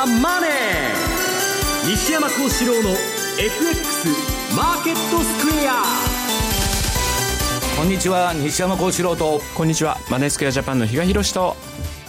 ザ・マネー」西山幸四郎の FX マーケットスクエア。こんにちは西山幸四郎と。こんにちはマネースクエアジャパンの比嘉宏と。皆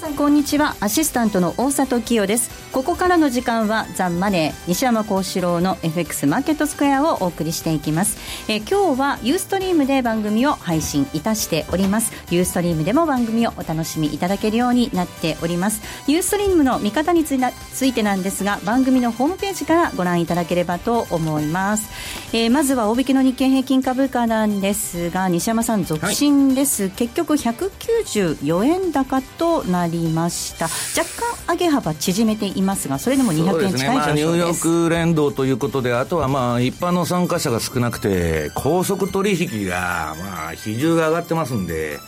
さんこんにちは。アシスタントの大里清です。ここからの時間はザンマネー西山幸四郎の FX マーケットスクエアをお送りしていきます、え今日はユーストリームで番組を配信いたしております。ユーストリームでも番組をお楽しみいただけるようになっております。ユーストリームの見方についてなんですが番組のホームページからご覧いただければと思います、えー、まずは大引けの日経平均株価なんですが西山さん続伸です、はい、結局194円高となりました。若干上げ幅縮めていますがそれでも200円近い上昇です、ねまあ、ニューヨーク連動ということであとはまあ一般の参加者が少なくて高速取引がまあ比重が上がってますんで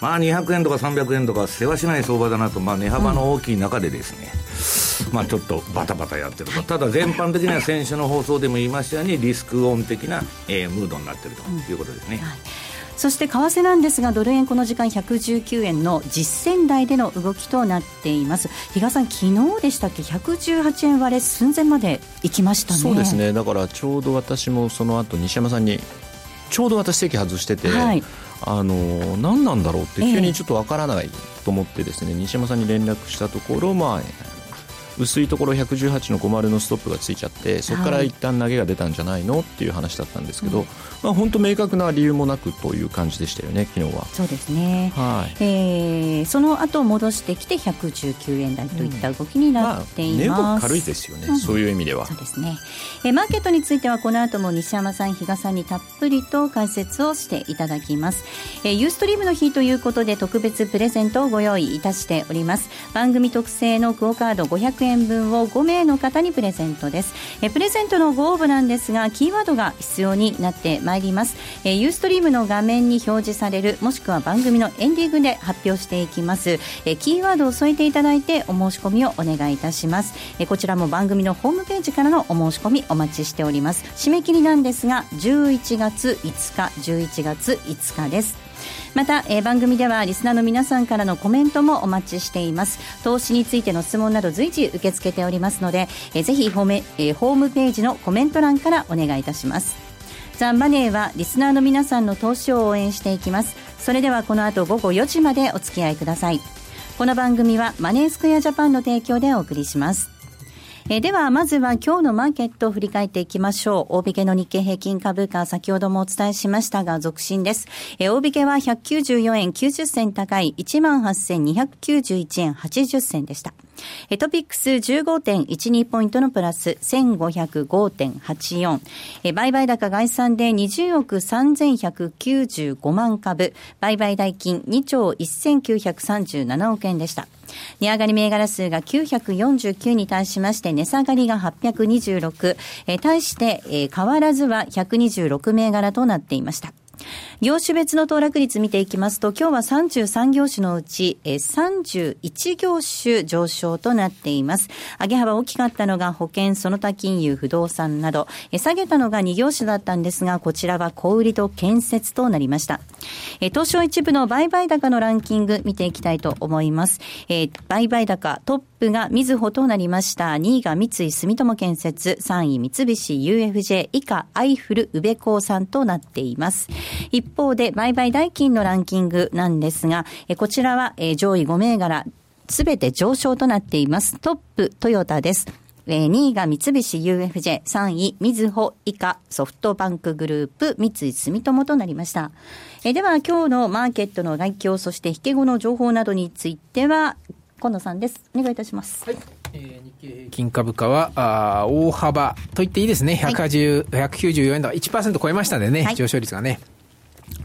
まあ200円とか300円とか世話しない相場だなと、まあ、値幅の大きい中でですね、うん、まあちょっとバタバタやってると、ただ全般的には先週の放送でも言いましたようにリスクオン的な、えー、ムードになってるということですね。うんはいそして為替なんですがドル円この時間119円の実践台での動きとなっています。比嘉さん昨日でしたっけ？118円割れ寸前まで行きましたね。そうですね。だからちょうど私もその後西山さんにちょうど私席外してて、はい、あの何なんだろうって急にちょっとわからないと思ってですね、えー、西山さんに連絡したところまあ薄いところ118の50のストップがついちゃってそこから一旦投げが出たんじゃないのっていう話だったんですけど、はい、まあ、本当明確な理由もなくという感じでしたよね昨日は。そうですね、はい。えー、その後戻してきて119円台といった動きになっています、うんまあ、軽いですよね、うん、そういう意味では。そうですね、えー、マーケットについてはこの後も西山さん比嘉さんにたっぷりと解説をしていただきます、えー、ユーストリームの日ということで特別プレゼントをご用意いたしております。番組特製のクオカード500円分を5名の方にプレゼントです。えプレゼントのご応募なんですがキーワードが必要になってまいります。えユーストリームの画面に表示されるもしくは番組のエンディングで発表していきます。えキーワードを添えていただいてお申し込みをお願いいたします。えこちらも番組のホームページからのお申し込みお待ちしております。締め切りなんですが11月5日11月5日です。また、えー、番組ではリスナーの皆さんからのコメントもお待ちしています。投資についての質問など随時受け付けておりますので、えー、ぜひホーム、えー、ホームページのコメント欄からお願いいたします。ザ・マネーはリスナーの皆さんの投資を応援していきます。それではこの後午後4時までお付き合いください。この番組はマネースクエアジャパンの提供でお送りします。えー、では、まずは今日のマーケットを振り返っていきましょう。大引けの日経平均株価、先ほどもお伝えしましたが、続伸です。えー、大引けは194円90銭高い18,291円80銭でした。えトピックス15.12ポイントのプラス1505.84。え売買高概算で20億3195万株。売買代金2兆1937億円でした。値上がり銘柄数が949に対しまして、値下がりが826、え、対して、え、変わらずは126銘柄となっていました。業種別の騰落率見ていきますと、今日は33業種のうち、え31業種上昇となっています。上げ幅大きかったのが保険、その他金融、不動産など、え下げたのが2業種だったんですが、こちらは小売りと建設となりました。え東証一部の売買高のランキング見ていきたいと思います。え売買高トップがみずほとなりました。2位が三井住友建設、3位三菱 UFJ 以下アイフル宇部興産となっています。一方で、売買代金のランキングなんですが、こちらは上位5銘柄、すべて上昇となっています。トップ、トヨタです。2位が三菱 UFJ、3位、みずほ以下、ソフトバンクグループ、三井住友となりました。えでは、今日のマーケットの外況、そして引け後の情報などについては、今野さんです。お願いいたします。はいえー、日経平均株価はあ大幅と言っていいですね、180、はい、194円台、1%超えましたんでね、はい、上昇率がね。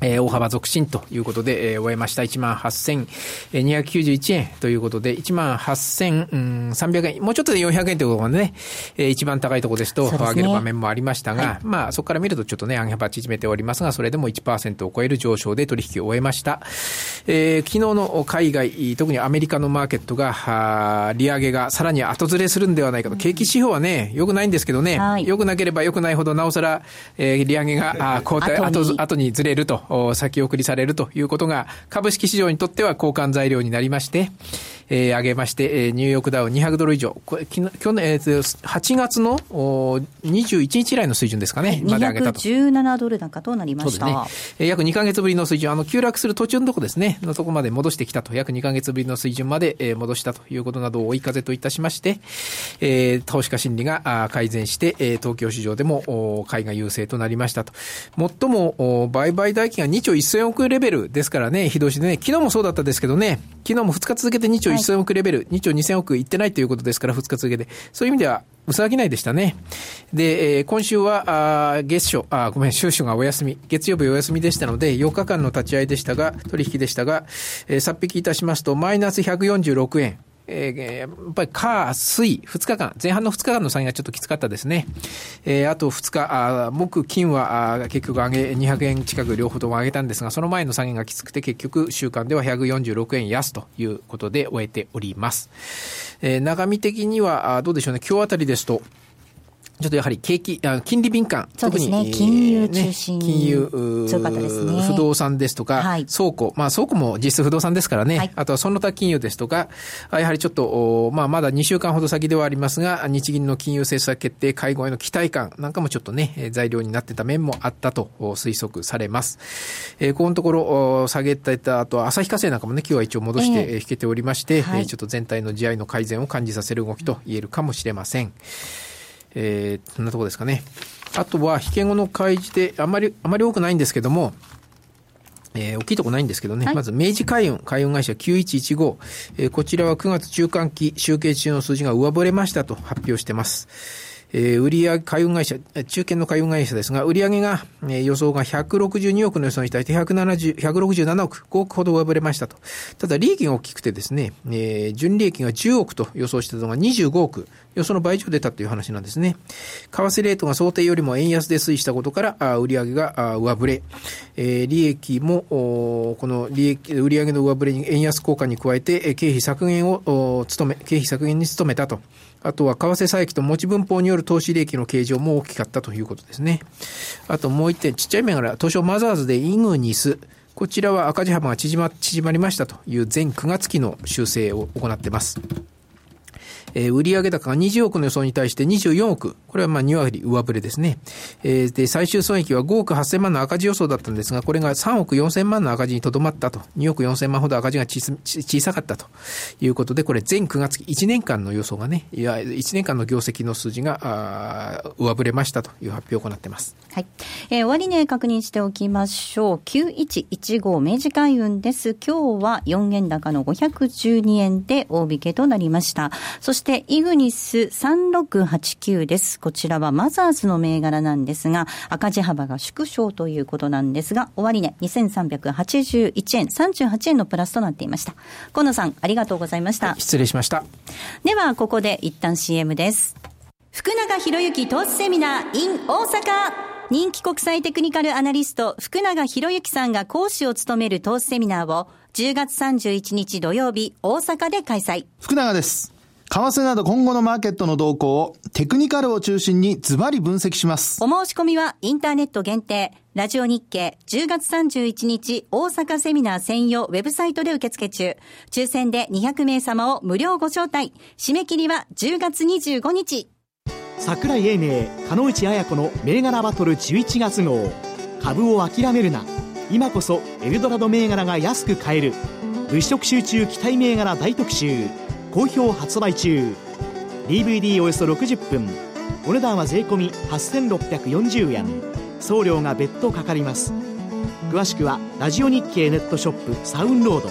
えー、大幅続伸ということで、えー、終えました。18,291円ということで、18,300円、もうちょっとで400円ということでね、えー、一番高いところですと、上げる場面もありましたが、はい、まあ、そこから見るとちょっとね、上げ幅縮めておりますが、それでも1%を超える上昇で取引を終えました。えー、昨日の海外、特にアメリカのマーケットが、は利上げがさらに後ずれするんではないかと、景気指標はね、良くないんですけどね、はい、良くなければ良くないほど、なおさら、えー、利上げが後退後後にずれると。先送りされるということが、株式市場にとっては交換材料になりまして、えー、上げまして、えー、ニューヨークダウ200ドル以上。これ、去年、えー、8月のお21日以来の水準ですかね。はい、まで上げたと。217ドル高となりました。そうですね。えー、約2か月ぶりの水準、あの、急落する途中のとこですね、のとこまで戻してきたと。約2か月ぶりの水準まで、えー、戻したということなどを追い風といたしまして、えー、投資家心理があ改善して、えー、東京市場でもお買いが優勢となりましたと。最もお売買代金が2兆1000億レベルですからね、非同士でね、昨日もそうだったですけどね、昨日も2日続けて2兆1000億レベル、2兆2000億いってないということですから、2日続けて。そういう意味では、うさぎないでしたね。で、えー、今週は、あ月初、あ、ごめん、収支がお休み、月曜日お休みでしたので、4日間の立ち会いでしたが、取引でしたが、えー、殺引きいたしますと、マイナス146円。えー、やっぱり火、水、2日間、前半の2日間の下げがちょっときつかったですね。えー、あと2日、あ木、金はあ結局上げ、200円近く両方とも上げたんですが、その前の下げがきつくて結局週間では146円安ということで終えております。えー、中身的には、どうでしょうね、今日あたりですと、ちょっとやはり景気、あ金利敏感、そうですね、金融中心、ね、金融、強かったですね。不動産ですとか、はい、倉庫、まあ倉庫も実質不動産ですからね、はい、あとはその他金融ですとか、やはりちょっと、まあまだ2週間ほど先ではありますが、日銀の金融政策決定会合への期待感なんかもちょっとね、材料になってた面もあったと推測されます。えー、このところ、下げたあと、朝日火星なんかもね、今日は一応戻して引けておりまして、えーはい、ちょっと全体の地合いの改善を感じさせる動きと言えるかもしれません。えー、そんなとこですかね。あとは、引け後の開示で、あまり、あまり多くないんですけども、えー、大きいとこないんですけどね。はい、まず、明治海運、海運会社9115。えー、こちらは9月中間期集計中の数字が上振れましたと発表してます。えー、売上海運会社、中堅の海運会社ですが、売上が、えー、予想が162億の予想に対して170、167億、5億ほど上振れましたと。ただ、利益が大きくてですね、えー、純利益が10億と予想してたのが25億、予想の倍以上出たという話なんですね。為替レートが想定よりも円安で推移したことから、あ売上が上振れ、えー、利益も、この利益、売上の上振れに円安効果に加えて、経費削減を努め、経費削減に努めたと。あとは為替差益と持ち分法による投資利益の計上も大きかったということですね。あともう一点、ちっちゃい銘柄、東証マザーズでイグニス。こちらは赤字幅が縮ま縮まりましたという全9月期の修正を行っています。えー、売上高が20億の予想に対して24億。これはまあ2割上振れですね。えー、で、最終損益は5億8000万の赤字予想だったんですが、これが3億4000万の赤字にとどまったと。2億4000万ほど赤字が小さかったということで、これ全9月期1年間の予想がね、いや、1年間の業績の数字が、あ上振れましたという発表を行っています。はい。えー、終値確認しておきましょう。9115明治海運です。今日は4円高の512円で大引けとなりました。そしてして、イグニス3689です。こちらはマザーズの銘柄なんですが、赤字幅が縮小ということなんですが、終値2381円、38円のプラスとなっていました。河野さん、ありがとうございました。失礼しました。では、ここで一旦 CM です。福永博之投資セミナー in 大阪。人気国際テクニカルアナリスト、福永博之さんが講師を務める投資セミナーを、10月31日土曜日、大阪で開催。福永です。為替など今後のマーケットの動向をテクニカルを中心にズバリ分析します。お申し込みはインターネット限定、ラジオ日経10月31日大阪セミナー専用ウェブサイトで受付中。抽選で200名様を無料ご招待。締め切りは10月25日。桜井英明、鹿内彩子の銘柄バトル11月号。株を諦めるな。今こそエルドラド銘柄が安く買える。物色集中期待銘柄大特集。好評発売中。DVD およそ60分。お値段は税込8640円。送料が別途かかります。詳しくはラジオ日経ネットショップサウンロード。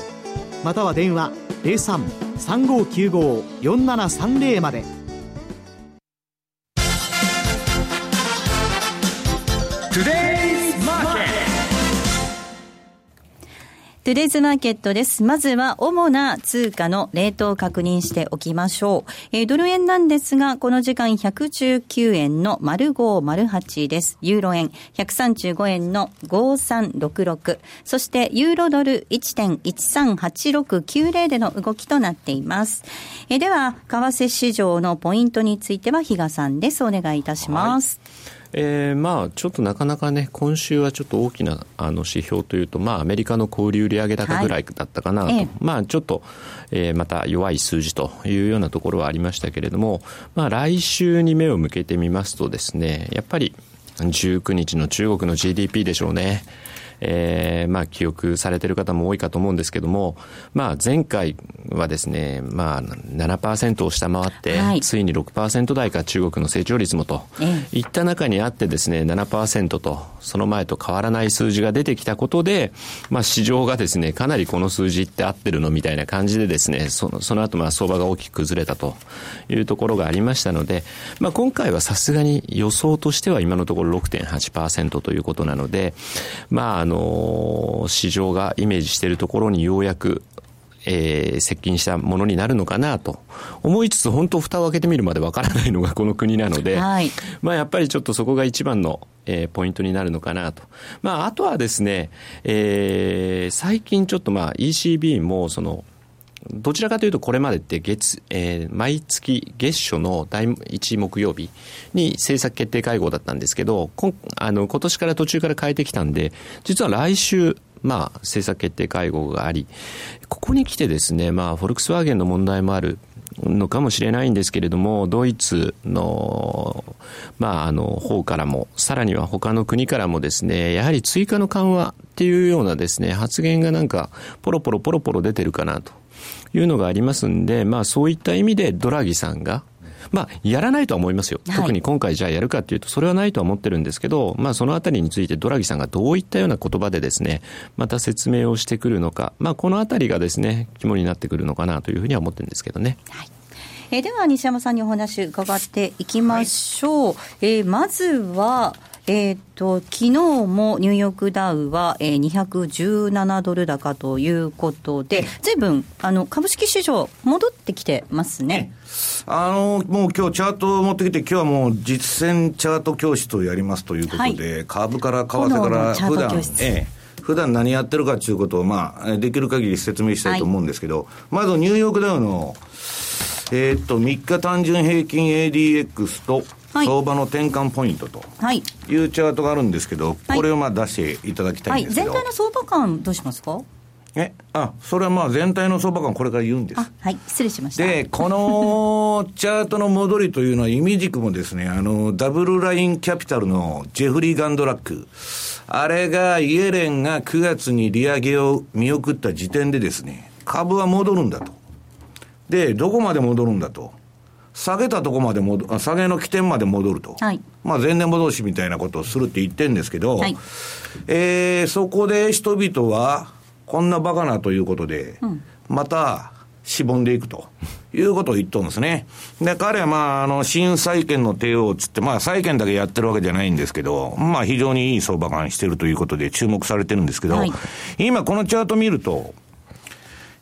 または電話03-3595-4730まで。トゥデイズマーケットです。まずは主な通貨のレートを確認しておきましょう。えー、ドル円なんですが、この時間119円の丸5丸8です。ユーロ円135円の5366。そしてユーロドル1.138690での動きとなっています。えー、では、為替市場のポイントについては比嘉さんです。お願いいたします。はいえー、まあちょっとなかなかね、今週はちょっと大きなあの指標というと、まあアメリカの小売売上高ぐらいだったかなと、はい、まあちょっと、えー、また弱い数字というようなところはありましたけれども、まあ来週に目を向けてみますとですね、やっぱり19日の中国の GDP でしょうね。えー、まあ、記憶されている方も多いかと思うんですけども、まあ、前回はですね、まあ、7%を下回って、はい、ついに6%台か中国の成長率もと、いった中にあってですね、7%と、その前と変わらない数字が出てきたことで、まあ、市場がですね、かなりこの数字って合ってるのみたいな感じでですね、そのその後、まあ、相場が大きく崩れたというところがありましたので、まあ、今回はさすがに予想としては今のところ6.8%ということなので、まあ、の、市場がイメージしているところにようやくえー、接近したものになるのかなと思いつつ、本当、蓋を開けてみるまでわからないのがこの国なので、はい、まあやっぱりちょっとそこが一番の、えー、ポイントになるのかなと。まあ、あとはですね、えー、最近ちょっとまあ ECB もその、どちらかというとこれまでって月、えー、毎月月初の第1木曜日に政策決定会合だったんですけど、こあの今年から途中から変えてきたんで、実は来週、まあ、政策決定会合があり、ここに来てですね、まあ、フォルクスワーゲンの問題もあるのかもしれないんですけれども、ドイツの、まあ、あの、方からも、さらには他の国からもですね、やはり追加の緩和っていうようなですね、発言がなんか、ポロポロポロポロ出てるかなと。いうのがありますんで、まあそういった意味でドラギさんが、まあ、やらないとは思いますよ。特に今回じゃあやるかっていうと、それはないとは思ってるんですけど、まあ、そのあたりについてドラギさんがどういったような言葉でですね、また説明をしてくるのか、まあ、このあたりがですね、肝になってくるのかなというふうには思ってるんですけどね。はいえー、では西山さんにお話伺っていきましょう、はい、えー、まずはえっ、ー、と、昨日もニューヨークダウは、えー、217ドル高ということで、ずい。ぶん、あの、株式市場戻ってきてますね。あの、もう今日チャートを持ってきて、今日はもう実践チャート教室をやりますということで、はい、株から為替から普段、ええ、普段何やってるかということを、まあ、できる限り説明したいと思うんですけど、はい、まずニューヨークダウの、えー、っと、3日単純平均 ADX と、相場の転換ポイントとい。うチャートがあるんですけど、はい、これをまあ出していただきたいんですけど、はい、全体の相場感、どうしますか？え？あそれはまあ全体の相場感、これから言うんです。はい、失礼しました。で、このチャートの戻りというのは、意味軸もですね、あの、ダブルラインキャピタルのジェフリー・ガンドラック、あれがイエレンが9月に利上げを見送った時点でですね、株は戻るんだと。で、どこまで戻るんだと。下げたとこまで戻、下げの起点まで戻ると。はい、まあ前年戻しみたいなことをするって言ってるんですけど、はい、えー、そこで人々は、こんなバカなということで、うん、また、しぼんでいくということを言っとるんですね。で、彼はまあ、あの、新債券の帝王つって、まあ、債券だけやってるわけじゃないんですけど、まあ、非常にいい相場感してるということで注目されてるんですけど、はい、今このチャート見ると、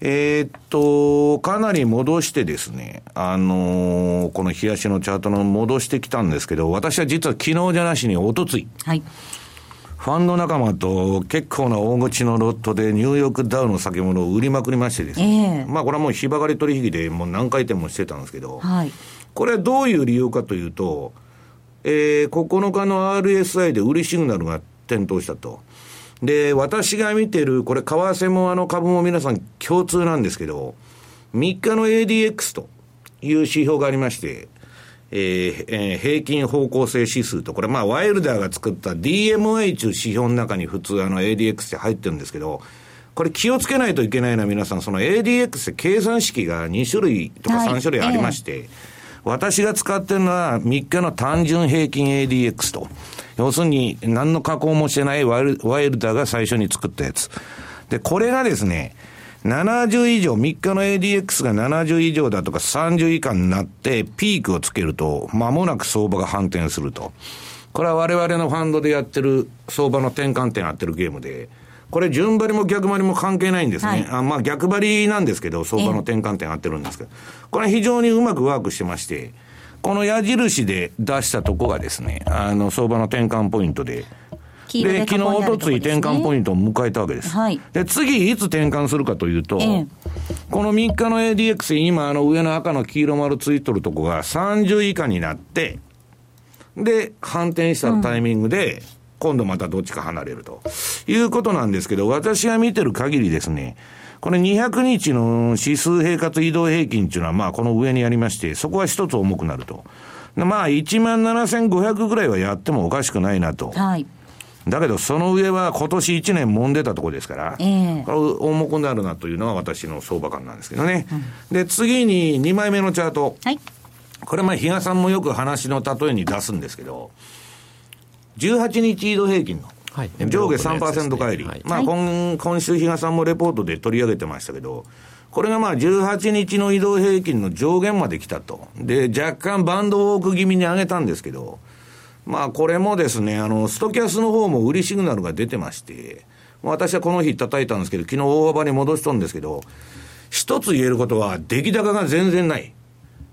えー、っと、かなり戻してですね、あのー、この冷やしのチャートの戻してきたんですけど、私は実は昨日じゃなしにおとつい。はい。ファンド仲間と結構な大口のロットでニューヨークダウの先物を売りまくりましてですね、えー、まあこれはもう日ばかり取引でもう何回転もしてたんですけど、はい、これはどういう理由かというと、えー、9日の RSI で売りシグナルが点灯したと。で、私が見てる、これ、為替もあの株も皆さん共通なんですけど、3日の ADX という指標がありまして、えーえー、平均方向性指数と、これまあ、ワイルダーが作った DMI という指標の中に普通あの ADX って入ってるんですけど、これ気をつけないといけないのは皆さん、その ADX って計算式が2種類とか3種類ありまして、はいえー、私が使ってるのは3日の単純平均 ADX と。要するに、何の加工もしてないワイルワイルダーが最初に作ったやつ。で、これがですね、70以上、3日の ADX が70以上だとか30以下になってピークをつけると、間もなく相場が反転すると。これは我々のファンドでやってる相場の転換点やってるゲームで、これ順張りも逆張りも関係ないんですね。はい、あまあ逆張りなんですけど、相場の転換点やってるんですけど、これ非常にうまくワークしてまして、この矢印で出したとこがですね、あの、相場の転換ポイントで、で、昨日、おとつい転換ポイントを迎えたわけです。はい、で、次、いつ転換するかというと、ええ、この3日の ADX、今、あの、上の赤の黄色丸ついとるとこが30以下になって、で、反転したタイミングで、今度またどっちか離れるということなんですけど、私が見てる限りですね、これ200日の指数平滑移動平均っていうのは、まあこの上にありまして、そこは一つ重くなると。まあ1万7500ぐらいはやってもおかしくないなと。はい。だけど、その上は今年1年揉んでたところですから、えー、これ重くなるなというのが私の相場感なんですけどね。うん、で、次に2枚目のチャート。はい。これ、まあ、比嘉さんもよく話の例えに出すんですけど、18日移動平均の、はい、上下3%返り、ねはい、まあ今、今週、比嘉さんもレポートで取り上げてましたけど、これがまあ18日の移動平均の上限まで来たと。で、若干バンドウォーク気味に上げたんですけど、まあこれもですね、あの、ストキャスの方も売りシグナルが出てまして、私はこの日叩いたんですけど、昨日大幅に戻したんですけど、一つ言えることは、出来高が全然ない。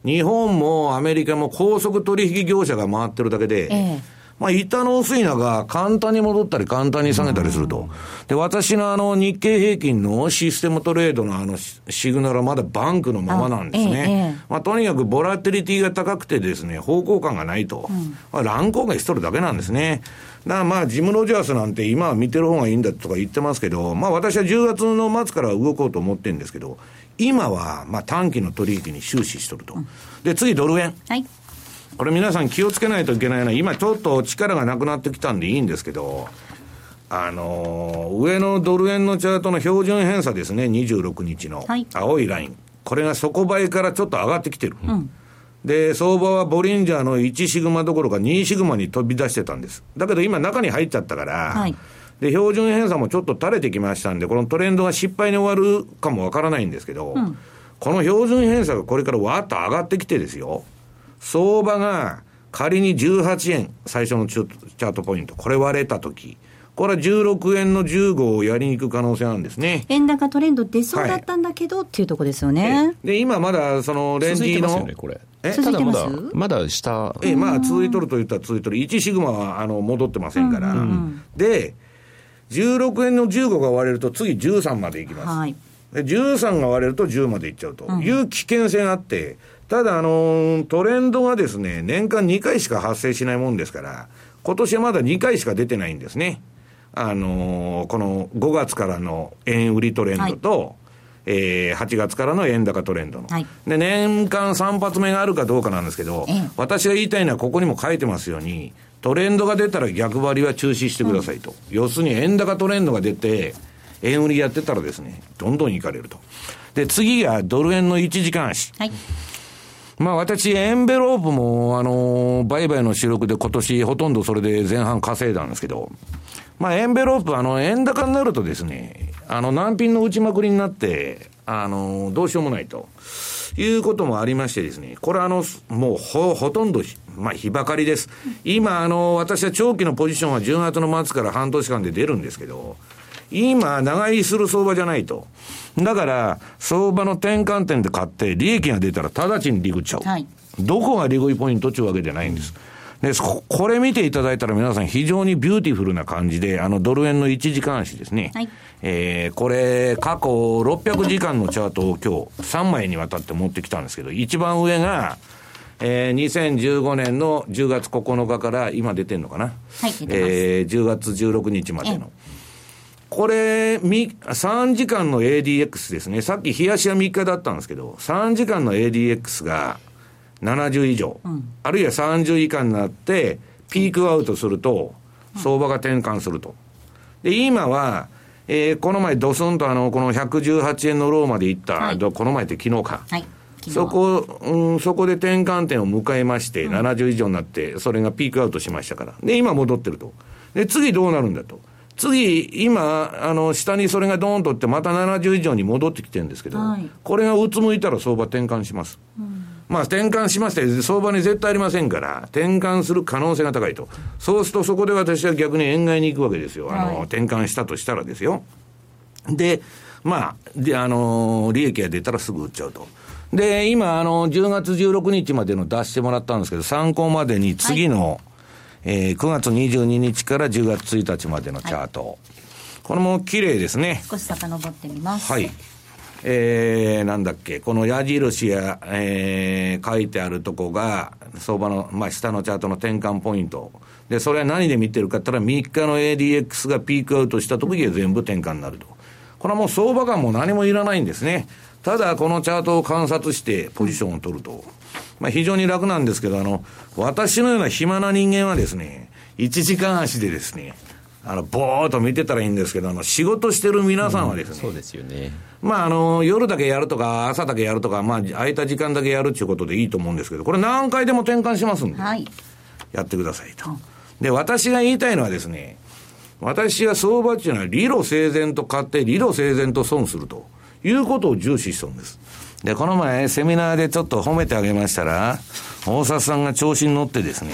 日本もアメリカも高速取引業者が回ってるだけで、ええまあ、板の薄い中、簡単に戻ったり簡単に下げたりすると。で、私のあの日経平均のシステムトレードのあのシグナルはまだバンクのままなんですね。まあ、とにかくボラテリティが高くてですね、方向感がないと。まあ、乱高下しとるだけなんですね。だからまあ、ジム・ロジャースなんて今は見てる方がいいんだとか言ってますけど、まあ私は10月の末から動こうと思ってるんですけど、今はまあ短期の取引に終始しとると。で、次ドル円。はい。これ皆さん気をつけないといけないのは、今ちょっと力がなくなってきたんでいいんですけど、あのー、上のドル円のチャートの標準偏差ですね、26日の青いライン。はい、これが底倍からちょっと上がってきてる。うん、で、相場はボリンジャーの1シグマどころか2シグマに飛び出してたんです。だけど今中に入っちゃったから、はい、で、標準偏差もちょっと垂れてきましたんで、このトレンドが失敗に終わるかもわからないんですけど、うん、この標準偏差がこれからわーっと上がってきてですよ。相場が仮に18円、最初のチャートポイント、これ割れたとき、これは16円の15をやりに行く可能性なんですね。円高トレンド出そうだったんだけど、はい、っていうところですよね。で、今まだそのレンジの。続いてますよね、これ。え？続いてます？まだ下。え、まあ続いとると言ったら続いとる。1シグマはあの戻ってませんから。うんうんうん、で、16円の15が割れると次13までいきます。はい。で、13が割れると10までいっちゃうという危険性があって、うんただ、あの、トレンドがですね、年間2回しか発生しないもんですから、今年はまだ2回しか出てないんですね。あのこの5月からの円売りトレンドと、はい、えー、8月からの円高トレンドの、はい、で、年間3発目があるかどうかなんですけど、私が言いたいのはここにも書いてますように、トレンドが出たら逆張りは中止してくださいと。うん、要するに円高トレンドが出て、円売りやってたらですね、どんどんいかれると。で、次がドル円の1時間足。はいまあ私、エンベロープも、あの、売買の主力で今年ほとんどそれで前半稼いだんですけど、まあエンベロープ、あの、円高になるとですね、あの、難品の打ちまくりになって、あの、どうしようもないと。いうこともありましてですね、これはあの、もうほ、ほとんど、まあ、日ばかりです。今、あの、私は長期のポジションは10月の末から半年間で出るんですけど、今、長居する相場じゃないと。だから、相場の転換点で買って、利益が出たら直ちにリグっちゃう。はい、どこがリグイポイントっていうわけじゃないんです。で、これ見ていただいたら皆さん非常にビューティフルな感じで、あのドル円の1時間足ですね。はい、えー、これ、過去600時間のチャートを今日3枚にわたって持ってきたんですけど、一番上が、えー、2015年の10月9日から今出てんのかな。はい、えー、10月16日までの。これ、3時間の ADX ですね。さっき日足は3日だったんですけど、3時間の ADX が70以上、うん、あるいは30以下になって、ピークアウトすると、相場が転換すると。で、今は、えー、この前ドスンとあの、この118円のローまで行った、はい、この前って昨日か。はいそこ、うん、そこで転換点を迎えまして、70以上になって、それがピークアウトしましたから。で、今戻ってると。で、次どうなるんだと。次、今、あの、下にそれがドーンとって、また70以上に戻ってきてるんですけど、はい、これがうつむいたら相場転換します。うん、まあ、転換しまして、相場に絶対ありませんから、転換する可能性が高いと。そうすると、そこで私は逆に円買いに行くわけですよ。あの、はい、転換したとしたらですよ。で、まあ、で、あの、利益が出たらすぐ売っちゃうと。で、今、あの、10月16日までの出してもらったんですけど、参考までに次の、はいえー、9月22日から10月1日までのチャート。はい、これも綺麗ですね。少し遡ってみます。はい。えー、なんだっけ、この矢印や、えー、書いてあるとこが、相場の、まあ、下のチャートの転換ポイント。で、それは何で見てるかって言ったら、3日の ADX がピークアウトした時は全部転換になると。これはもう相場感も何もいらないんですね。ただ、このチャートを観察してポジションを取ると。まあ、非常に楽なんですけど、あの、私のような暇な人間はですね、1時間足でですね、あの、ぼーっと見てたらいいんですけど、あの、仕事してる皆さんはですね、うん、そうですよね。まあ、あの、夜だけやるとか、朝だけやるとか、まあ、空いた時間だけやるっていうことでいいと思うんですけど、これ何回でも転換しますんで、はい、やってくださいと。で、私が言いたいのはですね、私が相場っていうのは理路整然と買って理路整然と損するということを重視しそうです。で、この前セミナーでちょっと褒めてあげましたら、大沢さんが調子に乗ってですね、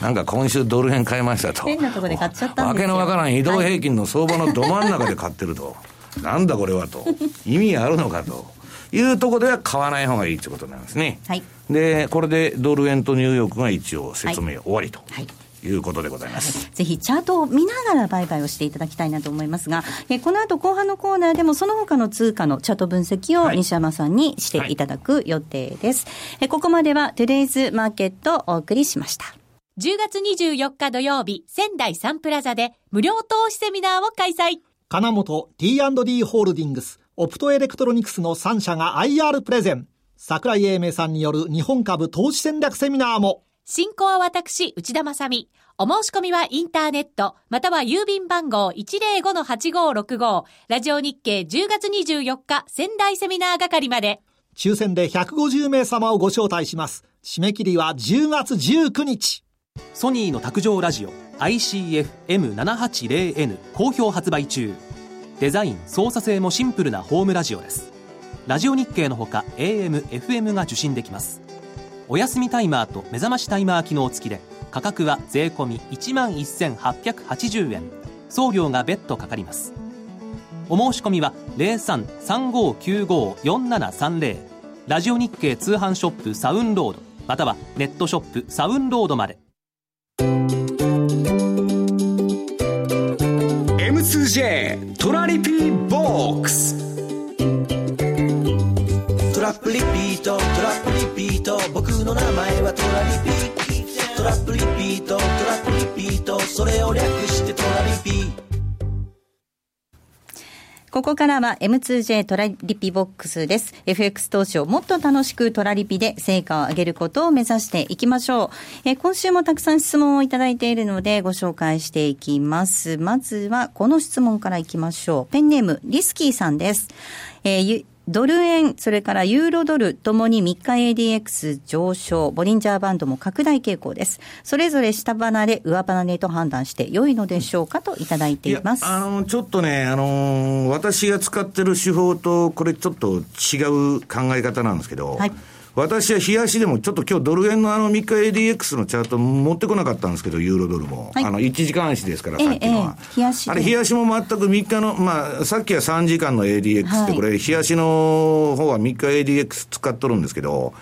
なんか今週ドル円買いましたと。変なとこで買っちゃったわけのわからん移動平均の相場のど真ん中で買ってると。なんだこれはと。意味あるのかと。いうところでは買わない方がいいということなんですね。はい。で、これでドル円とニューヨークが一応説明終わりと。はい、はいいうことでございます。ぜひチャートを見ながら売買をしていただきたいなと思いますが、えこの後後半のコーナーでもその他の通貨のチャート分析を西山さんにしていただく予定です。はい、えここまではトゥデイズマーケットをお送りしました。10月24日土曜日、仙台サンプラザで無料投資セミナーを開催。金本 T&D ホールディングス、オプトエレクトロニクスの3社が IR プレゼン。桜井英明さんによる日本株投資戦略セミナーも。進行は私、内田正美。お申し込みはインターネット、または郵便番号105-8565、ラジオ日経10月24日仙台セミナー係まで。抽選で150名様をご招待します。締め切りは10月19日。ソニーの卓上ラジオ ICF-M780N 好評発売中デザイン操作性もシンプルなホームラジオですラジオ日経のほか AM、FM が受信できますお休みタイマーと目覚ましタイマー機能付きで価格は税込1万1880円。送料が別途かかります。お申し込みは0335954730ラジオ日経通販ショップサウンロードまたはネットショップサウンロードまで。M2J トラリピーボックス。トラップリピートトラップリピート。僕の名前はトラリピトラップリピートトラップリピートそれを略してトラリピここからは M2J トラリピボックスです。FX 投資をもっと楽しくトラリピで成果を上げることを目指していきましょう。え今週もたくさん質問をいただいているのでご紹介していきます。まずはこの質問からいきましょう。ペンネームリスキーさんです。えードル円、それからユーロドルともに3日 ADX 上昇、ボリンジャーバンドも拡大傾向です。それぞれ下離れ、上離れと判断して良いのでしょうかといただいています。あの、ちょっとね、あの私が使ってる手法と、これちょっと違う考え方なんですけど、はい私は冷やしでも、ちょっと今日ドル円のあの3日 ADX のチャート持ってこなかったんですけど、ユーロドルも。はい、あの、1時間足ですから、さっきのは。ええ、あれ、冷やしも全く3日の、まあ、さっきは3時間の ADX って、これ、冷やしの方は3日 ADX 使っとるんですけど、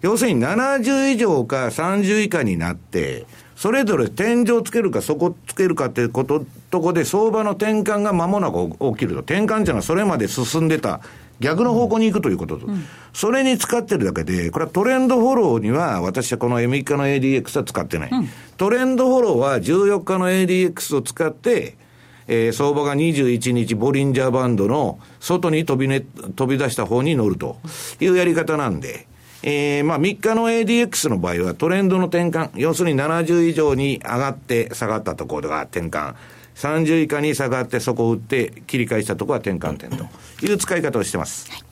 要するに70以上か30以下になって、それぞれ天井つけるか底つけるかってこと、とこで相場の転換が間もなく起きると。転換っていうのはそれまで進んでた逆の方向に行くということと、うん、それに使ってるだけで、これはトレンドフォローには、私はこの M 日の ADX は使ってない、うん、トレンドフォローは14日の ADX を使って、えー、相場が21日ボリンジャーバンドの外に飛び,、ね、飛び出した方に乗るというやり方なんで、えー、まあ3日の ADX の場合はトレンドの転換、要するに70以上に上がって下がったところが転換。30以下に下がってそこを打って切り返したところは転換点という使い方をしてます。はい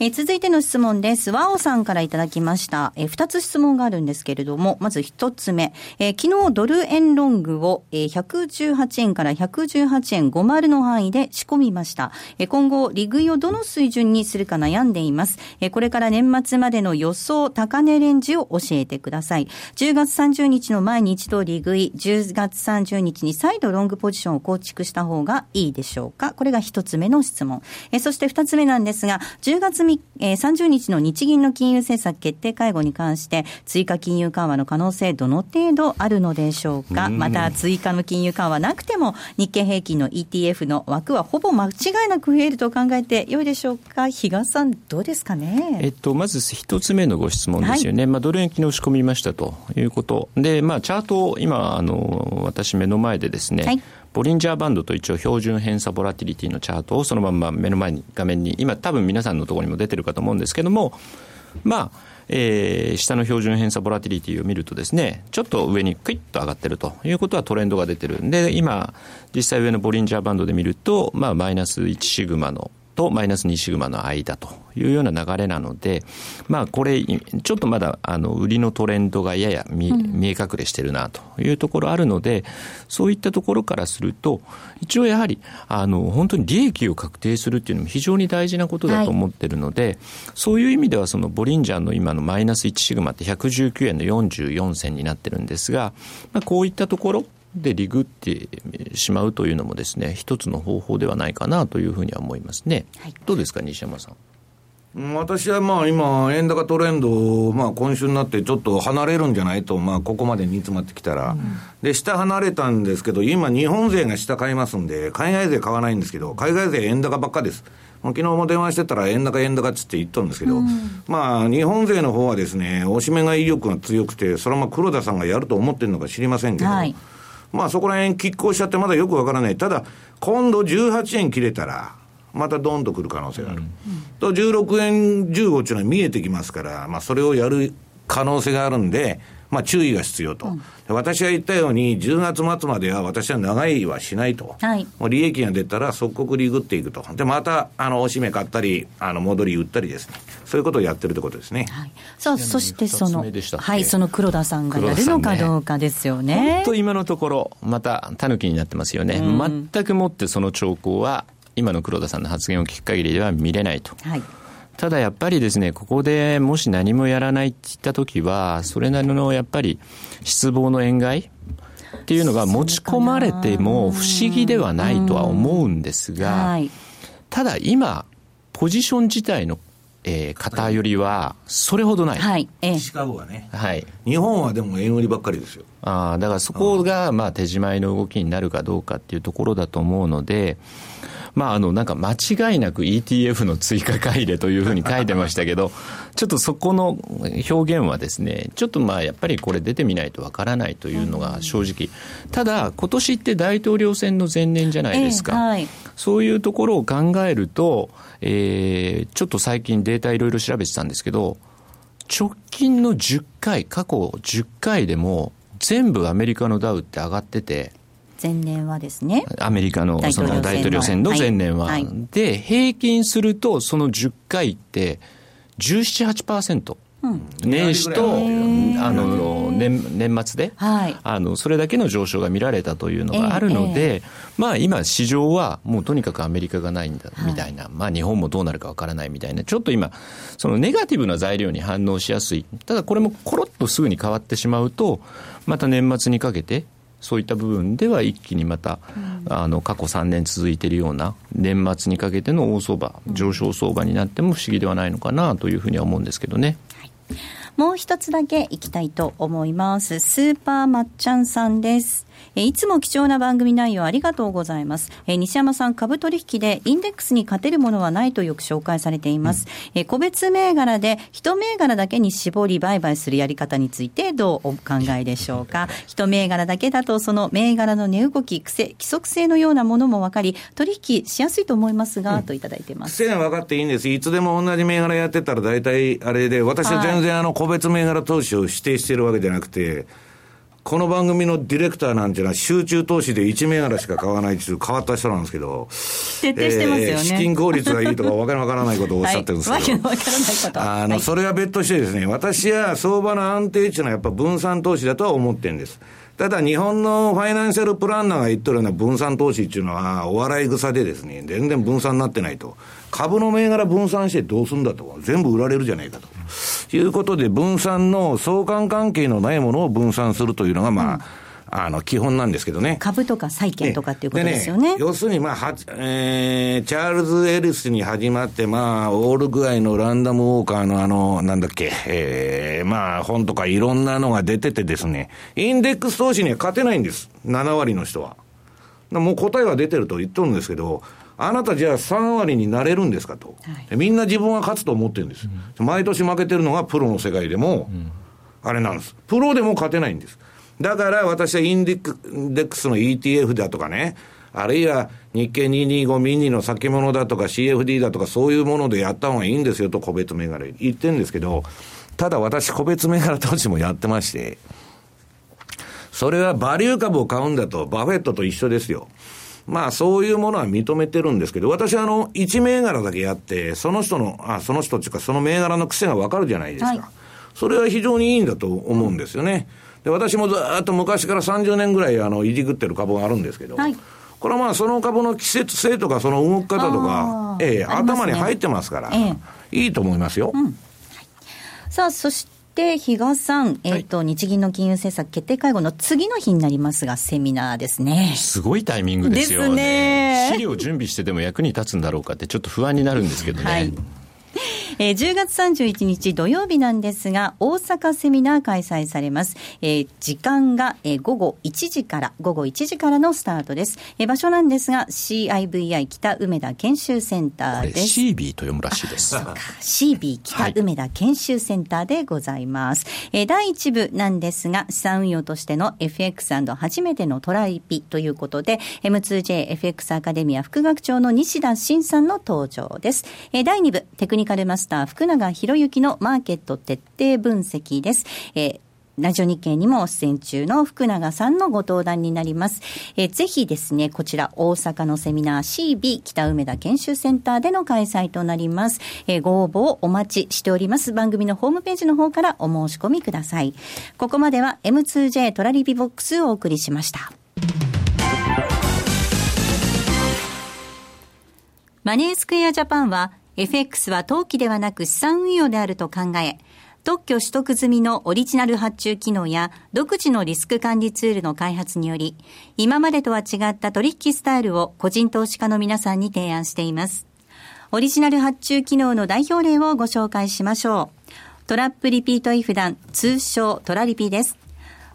え、続いての質問です。ワオさんからいただきました。え、二つ質問があるんですけれども、まず一つ目。え、昨日ドル円ロングを、えー、118円から118円50の範囲で仕込みました。え、今後、利食いをどの水準にするか悩んでいます。え、これから年末までの予想高値レンジを教えてください。10月30日の前に一度利食い、10月30日に再度ロングポジションを構築した方がいいでしょうかこれが一つ目の質問。え、そして二つ目なんですが、10月3えー、30日の日銀の金融政策決定会合に関して、追加金融緩和の可能性、どの程度あるのでしょうか？また、追加の金融緩和なくても、日経平均の ETF の枠はほぼ間違いなく増えると考えてよいでしょうか？比嘉さん、どうですかね？えっと、まず一つ目のご質問ですよね。はい、まあ、ドル円昨日仕込みましたということ。で、まあ、チャートを今、あの、私目の前でですね、はいボリンジャーバンドと一応標準偏差ボラティリティのチャートをそのまま目の前に画面に今多分皆さんのところにも出てるかと思うんですけどもまあえー、下の標準偏差ボラティリティを見るとですね、ちょっと上にクイッと上がってるということはトレンドが出てるんで、今、実際上のボリンジャーバンドで見ると、まあ、マイナス1シグマのとマイナス2シグマの間というような流れなので、まあ、これ、ちょっとまだあの売りのトレンドがやや見,、見え隠れしてるなというところあるので、そういったところからすると、一応やはりあの本当に利益を確定するっていうのも非常に大事なことだと思ってるので、はい、そういう意味では、そのボリンジャーの今のマイナス1シグマって119円の44銭になってるんですが、まあ、こういったところ、でリグってしまうというのもですね一つの方法ではないかなというふうには思いますね、はい、どうですか西山さん？私はまあ今、円高トレンド、まあ、今週になってちょっと離れるんじゃないと、まあ、ここまで煮詰まってきたら、うん、で下離れたんですけど、今、日本勢が下買いますんで、海外勢買わないんですけど、海外勢円高ばっかです。昨日も電話してたら、円高、円高っつって言ったんですけど、うん、まあ、日本勢の方はですね、押し目が威力が強くて、それはまあ黒田さんがやると思ってるのか知りませんけど、はいまあそこら辺拮抗しちゃってまだよくわからない。ただ、今度18円切れたら、またドンとくる可能性がある。うん、と、16円15っていうのは見えてきますから、まあそれをやる可能性があるんで、まあ、注意が必要と、うん、私が言ったように、10月末までは私は長いはしないと、はい、もう利益が出たら即刻リグっていくと、でまたあのおしめ買ったり、あの戻り売ったりですね、そういうことをやってるってことですね。はい、さあそしてその、はい、その黒田さんがやるのかどうかですよね。本当、今のところ、またたぬきになってますよね、うん、全くもってその兆候は、今の黒田さんの発言を聞く限りでは見れないと。はいただやっぱりですね、ここでもし何もやらないって言ったときは、それなりのやっぱり失望の円買いっていうのが持ち込まれても不思議ではないとは思うんですが、ただ今、ポジション自体のえー、偏りはそれほどない、はい。シカゴはね、はい、日本はでも円売りばっかりですよ。あだからそこがまあ手締まいの動きになるかどうかっていうところだと思うので、まあ、あの、なんか間違いなく ETF の追加買い入れというふうに書いてましたけど、ちょっとそこの表現はですね、ちょっとまあ、やっぱりこれ出てみないとわからないというのが正直。ただ、今年って大統領選の前年じゃないですか。えーはい、そういうところを考えると、えー、ちょっと最近データいろいろ調べてたんですけど、直近の10回、過去10回でも、全部アメリカのダウって上がってて、前年はですね。アメリカのその大統領選の前年は。はい。はい、で、平均すると、その10回って、17、8%。うん、年始とあの年年末で、はい、あのそれだけの上昇が見られたというのがあるので、えー。えー、まあ、今、市場はもうとにかくアメリカがないんだみたいな、はい、まあ、日本もどうなるかわからないみたいな、ちょっと今、そのネガティブな材料に反応しやすい、ただこれもころっとすぐに変わってしまうと、また年末にかけて、そういった部分では一気にまた、うん、あの過去3年続いているような年末にかけての大相場、上昇相場になっても不思議ではないのかなというふうには思うんですけどね。はいもう一つだけいきたいと思います。スーパーまっちゃんさんです。えいつも貴重な番組内容ありがとうございます。え西山さん、株取引でインデックスに勝てるものはないとよく紹介されています。うん、え個別銘柄で一銘柄だけに絞り売買するやり方についてどうお考えでしょうか？一銘柄だけだとその銘柄の値動き、癖、規則性のようなものも分かり、取引しやすいと思いますが、うん、といただいてます。癖が分かっていいんです。いつでも同じ銘柄やってたら大体あれで、私は全然あの個別銘柄投資を指定してるわけじゃなくて、この番組のディレクターなんていうのは集中投資で1銘柄しか買わないっていう変わった人なんですけど、徹底してますよね。えー、資金効率がいいとかわけのわからないことをおっしゃってるんですけど、はい、わけのわからないこと。あの、はい、それは別としてですね、私は相場の安定っていうのはやっぱ分散投資だとは思ってるんです。ただ日本のファイナンシャルプランナーが言ってるような分散投資っていうのは、お笑い草でですね、全然分散になってないと。株の銘柄分散してどうすんだと。全部売られるじゃないかと。いうことで、分散の相関関係のないものを分散するというのが、まあ、あの、基本なんですけどね。株とか債券とかっていうことですよね。ね要するに、まあ、は、えー、チャールズ・エリスに始まって、まあ、オール具合のランダムウォーカーのあの、なんだっけ、えー、まあ、本とかいろんなのが出ててですね、インデックス投資には勝てないんです。7割の人は。もう答えは出てると言っとるんですけど、あなたじゃあ3割になれるんですかと、はい、みんな自分は勝つと思ってるんです、うん、毎年負けてるのがプロの世界でも、うん、あれなんです、プロでも勝てないんです。だから私はインデックスの ETF だとかね、あるいは日経225ミニの先物だとか CFD だとかそういうものでやった方がいいんですよと個別銘柄言ってるんですけど、ただ私個別銘柄投資もやってまして、それはバリュー株を買うんだと、バフェットと一緒ですよ。まあそういうものは認めてるんですけど、私はあの、1銘柄だけやって、その人の、あ、その人っていうかその銘柄の癖がわかるじゃないですか。はい、それは非常にいいんだと思うんですよね。で、私もずっと昔から30年ぐらいあの、いじくってる株があるんですけど、はい、これはまあその株の季節性とかその動き方とか、ええ、頭に入ってますから、ええ、いいと思いますよ。うん、さあ、そして、比嘉さん、えっ、ー、と、はい、日銀の金融政策決定会合の次の日になりますが、セミナーですね。すごいタイミングですよね。ね。資料準備してでも役に立つんだろうかって、ちょっと不安になるんですけどね。はいえー、10月31日土曜日なんですが、大阪セミナー開催されます。えー、時間が、えー、午後1時から、午後1時からのスタートです。えー、場所なんですが、CIVI 北梅田研修センターです。CB と読むらしいです。CB 北梅田研修センターでございます。はい、えー、第1部なんですが、資産運用としての FX& 初めてのトライピということで、M2JFX アカデミア副学長の西田慎さんの登場です。えー、第2部、テクニカルマスター福永博之のマーケット徹底分析です。えーラジオ日経にも出演中の福永さんのご登壇になります。えぜひですね、こちら大阪のセミナー CB 北梅田研修センターでの開催となります。えご応募をお待ちしております。番組のホームページの方からお申し込みください。ここまでは M2J トラリピボックスをお送りしました。マネースクエアジャパンは FX は投機ではなく資産運用であると考え、特許取得済みのオリジナル発注機能や独自のリスク管理ツールの開発により、今までとは違った取引スタイルを個人投資家の皆さんに提案しています。オリジナル発注機能の代表例をご紹介しましょう。トラップリピートイフダン、通称トラリピです。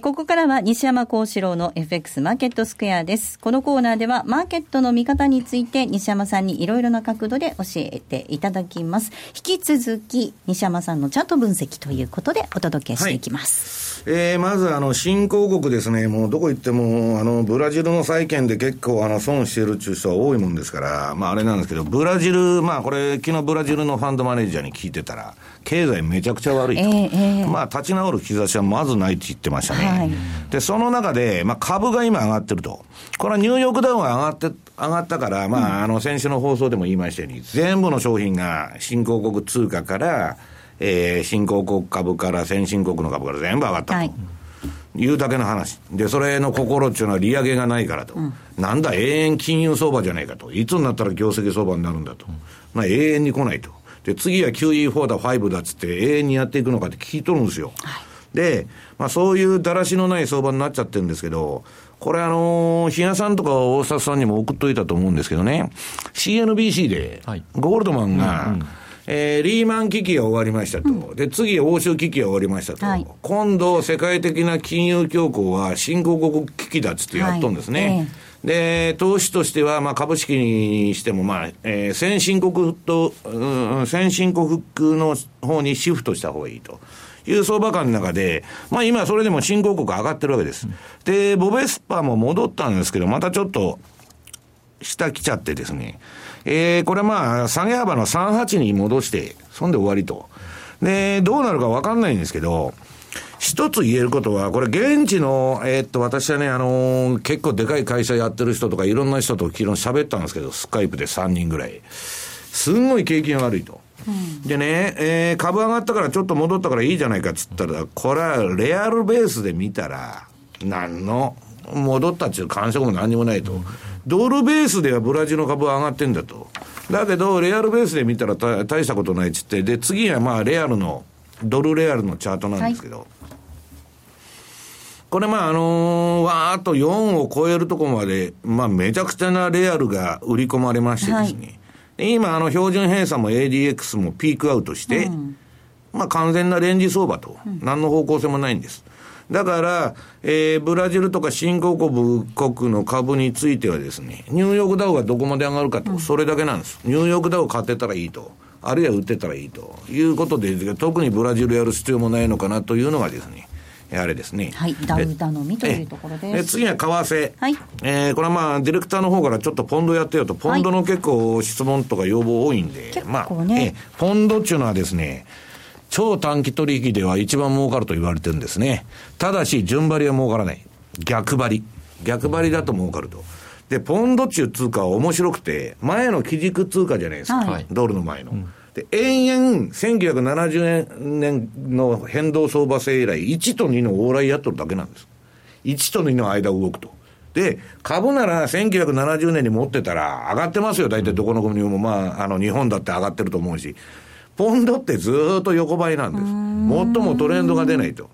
ここからは西山幸四郎の FX マーケットスクエアです。このコーナーではマーケットの見方について西山さんにいろいろな角度で教えていただきます。引き続き西山さんのチャート分析ということでお届けしていきます。えー、まずあの、新興国ですね、もうどこ行っても、あの、ブラジルの債券で結構あの、損してるっていう人は多いもんですから、まああれなんですけど、ブラジル、まあこれ、昨日ブラジルのファンドマネージャーに聞いてたら、経済めちゃくちゃ悪いと。えーえー、まあ立ち直る兆しはまずないって言ってましたね。はい、で、その中で、まあ株が今上がってると。これはニューヨークダウンが上がって、上がったから、まあ、あの、先週の放送でも言いましたように、全部の商品が新興国通貨から、えー、新興国株から先進国の株から全部上がったと。はいいうだけの話。で、それの心っていうのは利上げがないからと。うん、なんだ、永遠金融相場じゃないかと。いつになったら業績相場になるんだと。まあ、永遠に来ないと。で、次は QE4 だ、5だっつって永遠にやっていくのかって聞いとるんですよ。はい、で、まあ、そういうだらしのない相場になっちゃってるんですけど、これあのー、比嘉さんとか大札さんにも送っといたと思うんですけどね、CNBC で、ゴールドマンが、うんうんえー、リーマン危機が終わりましたと。うん、で、次、欧州危機が終わりましたと。はい、今度、世界的な金融恐慌は新興国危機だっつってやっとんですね。はいで、投資としては、まあ、株式にしても、まあ、えー、先進国と、うん、先進国の方にシフトした方がいいと。いう相場感の中で、まあ今それでも新興国上がってるわけです。で、ボベスパも戻ったんですけど、またちょっと、下来ちゃってですね。えー、これまあ、下げ幅の38に戻して、そんで終わりと。で、どうなるかわかんないんですけど、一つ言えることは、これ現地の、えー、っと、私はね、あのー、結構でかい会社やってる人とかいろんな人と昨日喋ったんですけど、スカイプで3人ぐらい。すんごい景気が悪いと。うん、でね、えー、株上がったからちょっと戻ったからいいじゃないかっつったら、これはレアルベースで見たら、何の、戻ったっていう感触も何にもないと。ドルベースではブラジルの株は上がってんだと。だけど、レアルベースで見たら大したことないっつって、で、次はまあ、レアルの、ドルレアルのチャートなんですけど、はい、これまあ、あのー、わーっと4を超えるところまで、まあ、めちゃくちゃなレアルが売り込まれましてですね、はい、今、あの、標準偏差も ADX もピークアウトして、うん、まあ、完全なレンジ相場と、何の方向性もないんです。だから、えー、ブラジルとか新興国の株についてはですね、ニューヨークダウがどこまで上がるかと、それだけなんです。ニューヨークダウ買ってたらいいと。あるいは売ってたらいいということで、特にブラジルやる必要もないのかなというのがですね、あれですね。はい、ダウ頼みというところです。次は為替。はい。えー、これはまあ、ディレクターの方からちょっとポンドやってよと、ポンドの結構質問とか要望多いんで、はい、まあ、ね、えポンドっていうのはですね、超短期取引では一番儲かると言われてるんですね。ただし、順張りは儲からない。逆張り。逆張りだと儲かると。で、ポンドっていう通貨は面白くて、前の基軸通貨じゃないですか。はい、ドルの前の。うん、で、延々、1970年の変動相場制以来、1と2の往来やっとるだけなんです。1と2の間動くと。で、株なら1970年に持ってたら上がってますよ。大体どこの国も、まあ、あの、日本だって上がってると思うし。ポンドってずっと横ばいなんです。最もトレンドが出ないと。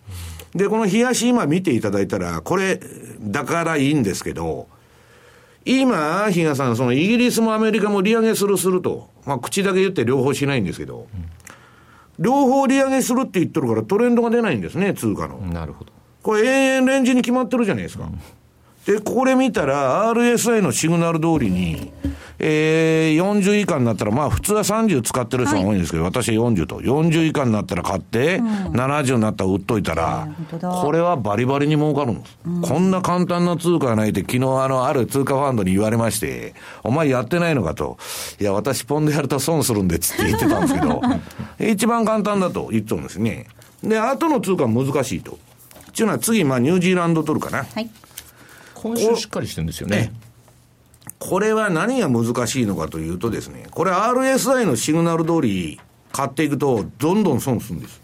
で、この冷やし今見ていただいたら、これ、だからいいんですけど、今、比嘉さん、そのイギリスもアメリカも利上げするすると、まあ口だけ言って両方しないんですけど、両方利上げするって言ってるからトレンドが出ないんですね、通貨の。なるほど。これ永遠レンジに決まってるじゃないですか。うんで、これ見たら、RSI のシグナル通りに、えー、40以下になったら、まあ普通は30使ってる人が多いんですけど、はい、私は40と。40以下になったら買って、うん、70になったら売っといたら、これはバリバリに儲かるんです。うん、こんな簡単な通貨がないって、昨日あの、ある通貨ファンドに言われまして、お前やってないのかと。いや、私ポンでやると損するんで、つって言ってたんですけど、一番簡単だと言ってたんですね。で、後の通貨難しいと。っていうのは次、まあニュージーランド取るかな。はい今週しっかりしてるんですよね。これは何が難しいのかというとですね、これ RSI のシグナル通り買っていくと、どんどん損するんです。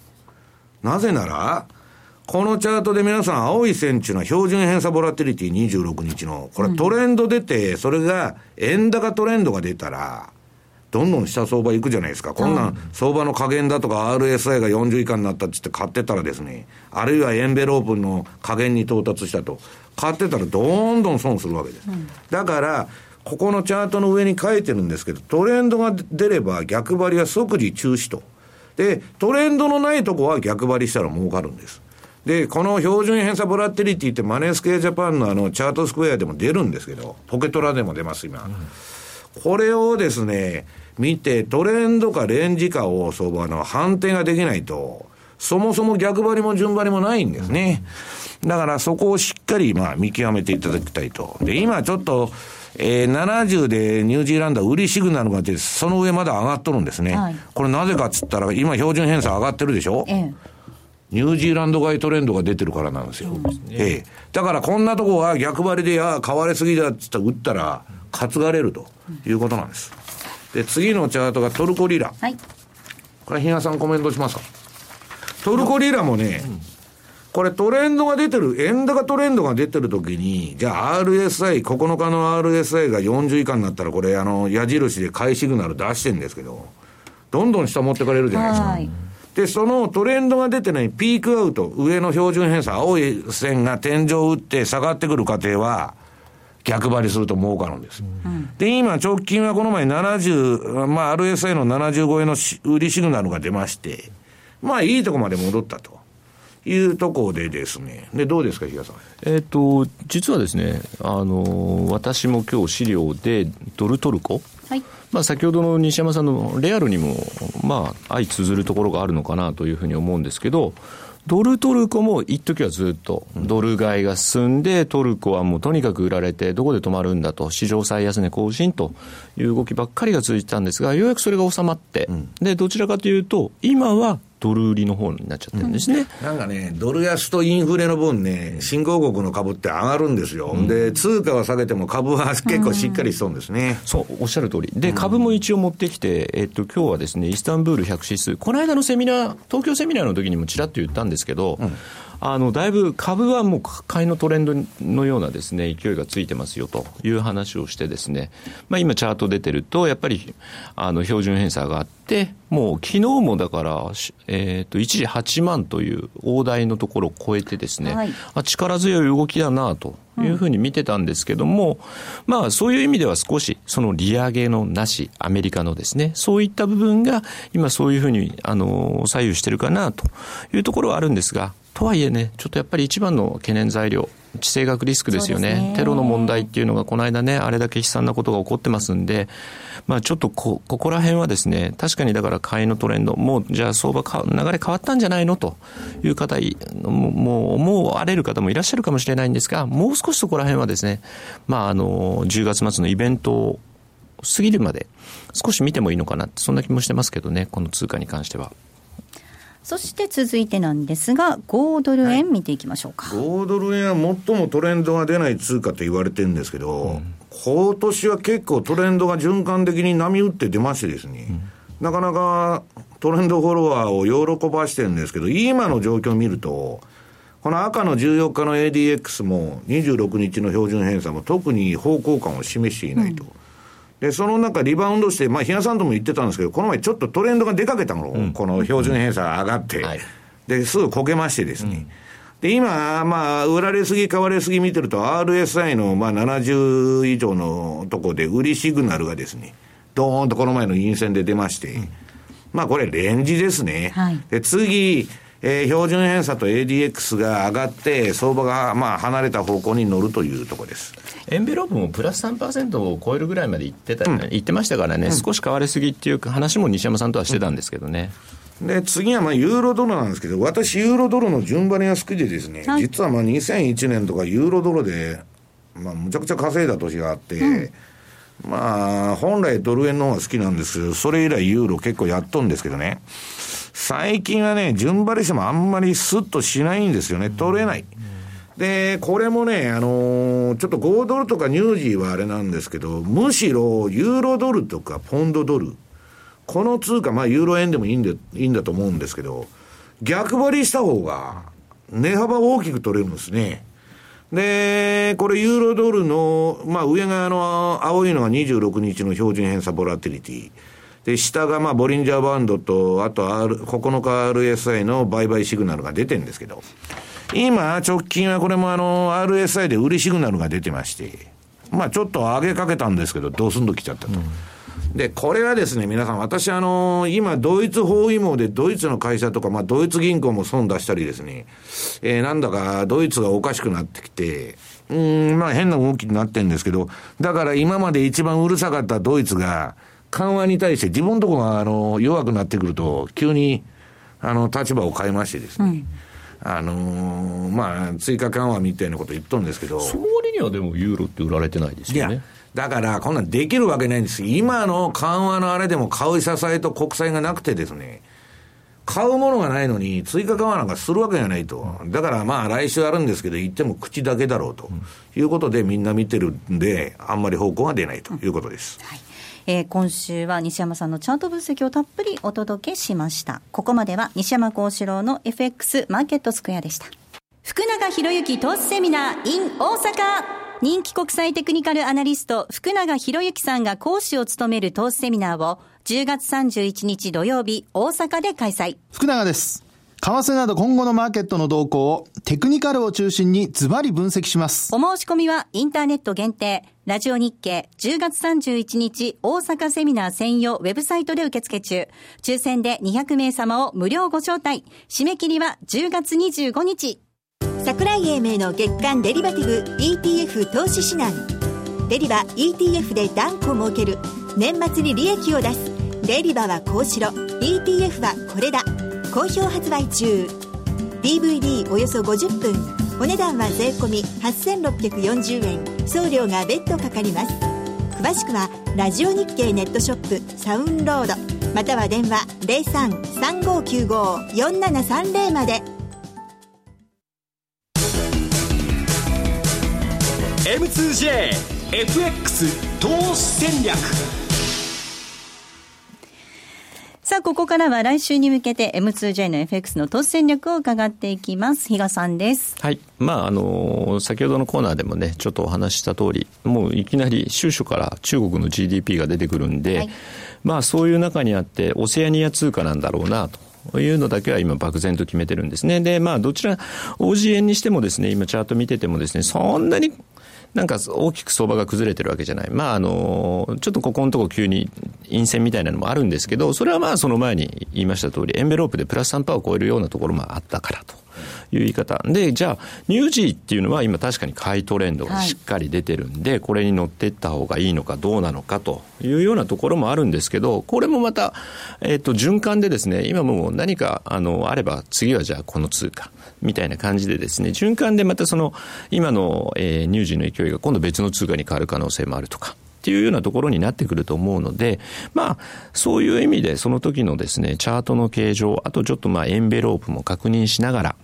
なぜなら、このチャートで皆さん、青い線っていうのは標準偏差ボラティリティ26日の、これトレンド出て、それが円高トレンドが出たら、どんどん下相場行くじゃないですか。こんなん相場の加減だとか RSI が40以下になったってって買ってたらですね、あるいはエンベロープの加減に到達したと。買ってたらどんどん損するわけです。うん、だから、ここのチャートの上に書いてるんですけど、トレンドが出れば逆張りは即時中止と。で、トレンドのないとこは逆張りしたら儲かるんです。で、この標準偏差ボラティリティってマネースケージャパンのあのチャートスクエアでも出るんですけど、ポケトラでも出ます、今。うん、これをですね、見て、トレンドかレンジかを相場の判定ができないと、そもそも逆張りも順張りもないんですね。だからそこをしっかりまあ見極めていただきたいと。で、今ちょっと、えー、70でニュージーランドは売りシグナルが出て、その上まだ上がっとるんですね。はい、これなぜかっつったら、今標準偏差上がってるでしょ、ええ、ニュージーランド買いトレンドが出てるからなんですよ。ええ。だからこんなとこは逆張りで、ああ、買われすぎだっつったら売ったら、担がれるということなんです。で、次のチャートがトルコリラ。はい。これ、比嘉さんコメントしますか？トルコリラもね、うんこれトレンドが出てる、円高トレンドが出てるときに、じゃあ RSI、9日の RSI が40以下になったら、これ、あの、矢印で買いシグナル出してるんですけど、どんどん下持ってかれるじゃないですか。はい、で、そのトレンドが出てないピークアウト、上の標準偏差、青い線が天井を打って下がってくる過程は、逆張りすると儲かるんです。うん、で、今、直近はこの前70、まあ、RSI の75円の売りシグナルが出まして、まあ、いいとこまで戻ったと。いうところでですね、でどうですか、比嘉さん。えっ、と、実はですね、あの、私も今日資料で、ドルトルコ、はいまあ、先ほどの西山さんのレアルにも、まあ、相通ずるところがあるのかなというふうに思うんですけど、ドルトルコも一時はずっとドル買いが進んで、トルコはもうとにかく売られて、どこで止まるんだと、史上最安値更新という動きばっかりが続いてたんですが、ようやくそれが収まって、でどちらかというと、今はドル売りの方になっちゃってるんですね、うん、なんかね、ドル安とインフレの分ね、新興国の株って上がるんですよ、うん、で通貨は下げても株は結構しっかりしそうですね、うん、そうおっしゃる通り、で株も一応持ってきて、えっと今日はですねイスタンブール100指数、この間のセミナー、東京セミナーの時にもちらっと言ったんですけど、あのだいぶ株はもう買いのトレンドのようなですね勢いがついてますよという話をしてですね、まあ、今チャート出てるとやっぱりあの標準偏差があってもう昨日もだから、えー、と一時8万という大台のところを超えてですね、はい、あ力強い動きだなというふうに見てたんですけども、うん、まあそういう意味では少しその利上げのなし、アメリカのですね、そういった部分が今そういうふうにあの左右してるかなというところはあるんですが、とはいえね、ちょっとやっぱり一番の懸念材料、地政学リスクですよね、ねテロの問題っていうのが、この間ね、あれだけ悲惨なことが起こってますんで、まあ、ちょっとこここら辺はですね、確かにだから買いのトレンド、もうじゃあ相場か、流れ変わったんじゃないのという方、もう思われる方もいらっしゃるかもしれないんですが、もう少しそこら辺はですね、まあ、あの10月末のイベントを過ぎるまで、少し見てもいいのかなそんな気もしてますけどね、この通貨に関しては。そして続いてなんですが、5ドル円見ていきましょうか。はい、5ドル円は最もトレンドが出ない通貨と言われてるんですけど、うん、今年は結構トレンドが循環的に波打って出ましてですね、うん、なかなかトレンドフォロワーを喜ばしてるんですけど、今の状況を見ると、この赤の14日の ADX も26日の標準偏差も特に方向感を示していないと。うんで、その中リバウンドして、まあ、日野さんとも言ってたんですけど、この前ちょっとトレンドが出かけたの、うん、この標準偏差が上がって、うんはい、で、すぐこけましてですね。うん、で、今、まあ、売られすぎ、買われすぎ見てると、RSI の、まあ、70以上のとこで、売りシグナルがですね、ドーンとこの前の陰線で出まして、まあ、これ、レンジですね。はい、で、次、えー、標準偏差と ADX が上がって、相場がまあ離れた方向に乗るというところです。エンベロープもプラス3%を超えるぐらいまでいってた、うん、言ってましたからね、うん、少し変わりすぎっていう話も西山さんとはしてたんですけどね。で、次はまあユーロドルなんですけど、私、ユーロドルの順張りが好きでですね、はい、実はまあ2001年とかユーロドルで、まあ、むちゃくちゃ稼いだ年があって、うん、まあ、本来ドル円の方が好きなんですけど、それ以来ユーロ結構やっとんですけどね、最近はね、順張りしてもあんまりスッとしないんですよね、取れない。で、これもね、あのー、ちょっと5ドルとかニュージーはあれなんですけど、むしろユーロドルとかポンドドル、この通貨、まあユーロ円でもいいんで、いいんだと思うんですけど、逆張りした方が値幅大きく取れるんですね。で、これユーロドルの、まあ上側の青いのが26日の標準偏差ボラティリティ。で、下がまあボリンジャーバンドと、あと R、9日 RSI の売買シグナルが出てるんですけど、今、直近はこれもあの、RSI で売りシグナルが出てまして、まあちょっと上げかけたんですけど、どうすんと来ちゃったと。うん、で、これはですね、皆さん、私あの、今、ドイツ包囲網でドイツの会社とか、まあドイツ銀行も損出したりですね、えー、なんだかドイツがおかしくなってきて、うん、まあ変な動きになってるんですけど、だから今まで一番うるさかったドイツが、緩和に対して自分のところがあの弱くなってくると、急にあの、立場を変えましてですね、うんあのー、まあ、追加緩和みたいなこと言っとるんですけど。その割にはでもユーロって売られてないですよね。だから、こんなんできるわけないんです。今の緩和のあれでも買う支えと国債がなくてですね、買うものがないのに、追加緩和なんかするわけがないと。だからまあ来週あるんですけど、言っても口だけだろうということでみんな見てるんで、あんまり方向が出ないということです。はいえー、今週は西山さんのチャート分析をたっぷりお届けしました。ここまでは西山幸四郎の FX マーケットスクエアでした。福永博之投資セミナー in 大阪人気国際テクニカルアナリスト福永博之さんが講師を務める投資セミナーを10月31日土曜日大阪で開催。福永です。為替など今後のマーケットの動向をテクニカルを中心にズバリ分析します。お申し込みはインターネット限定、ラジオ日経10月31日大阪セミナー専用ウェブサイトで受付中。抽選で200名様を無料ご招待。締め切りは10月25日。桜井英明の月間デリバティブ ETF 投資指南。デリバ ETF で断固儲ける。年末に利益を出す。デリバはこうしろ。ETF はこれだ。好評発売中。DVD およそ50分。お値段は税込8640円。送料が別途かかります。詳しくはラジオ日経ネットショップサウンロード。または電話0335954730まで。M2JFX 投資戦略。さあ、ここからは来週に向けて M2J の FX の投資戦略を伺っていきます。比嘉さんです。はい。まあ、あの、先ほどのコーナーでもね、ちょっとお話しした通り、もういきなり収書から中国の GDP が出てくるんで、はい、まあ、そういう中にあって、オセアニア通貨なんだろうなと。いうのだけは今漠然と決めてるんですね。で、まあ、どちら、OG 円にしてもですね、今チャート見ててもですね、そんなになんか大きく相場が崩れてるわけじゃない。まあ、あの、ちょっとここのとこ急に陰線みたいなのもあるんですけど、それはまあその前に言いました通り、エンベロープでプラス3%を超えるようなところもあったからと。いう言い方。で、じゃあ、ニュージーっていうのは今確かに買いトレンドがしっかり出てるんで、はい、これに乗っていった方がいいのかどうなのかというようなところもあるんですけど、これもまた、えっ、ー、と、循環でですね、今もう何か、あの、あれば次はじゃあこの通貨。みたいな感じでですね、循環でまたその、今の、えー、乳児の勢いが今度別の通貨に変わる可能性もあるとか。っていうようなところになってくると思うので、まあ、そういう意味でその時のですね、チャートの形状、あとちょっとまあエンベロープも確認しながら、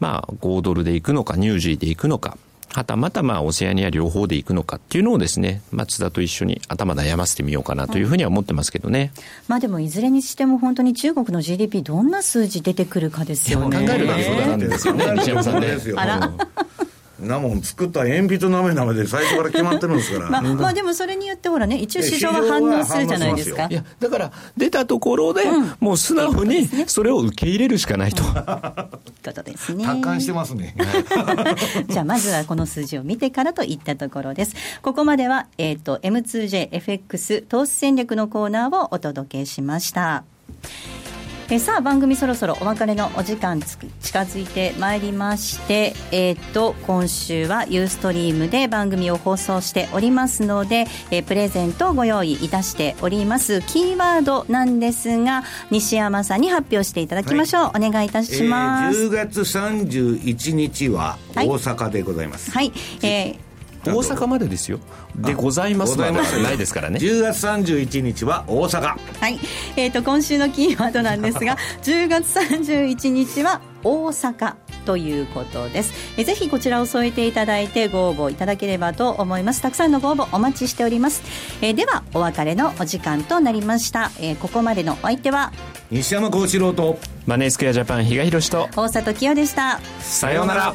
まあ、5ドルでいくのか、ニュージーでいくのか、はたまたまあオセアニア両方でいくのかっていうのをですね、松田と一緒に頭悩ませてみようかなというふうには思ってますけどね。まあでもいずれにしても本当に中国の GDP どんな数字出てくるかですよね。考えるだけそうなんですよね、西山さんね。あら。なもん作った鉛筆のなめで最初から決まってるんですからまあ、まあでもそれによってほらね一応市場は反応するじゃないですかいやだから出たところで、うん、もう素直にそれを受け入れるしかないと、ことですね達観してますねじゃあまずはこの数字を見てからといったところですここまでは、えーと、と M2JFX 投資戦略のコーナーをお届けしましたえさあ番組そろそろお別れのお時間近づいてまいりましてえっ、ー、と今週はユーストリームで番組を放送しておりますので、えー、プレゼントをご用意いたしております。キーワードなんですが西山さんに発表していただきましょう、はい、お願いいたします、えー、10月31日は大阪でございます、はい、はい、えー大阪までですよ。でございますまでないですからね。10月31日は大阪。はい、えーと、今週のキーワードなんですが 10月31日は大阪ということです。えぜひこちらを添えていただいてご応募いただければと思います。たくさんのご応募お待ちしております。えではお別れのお時間となりました。えここまでのお相手は西山幸四郎とマネースクエアジャパン比嘉宏と大里清でした。さようなら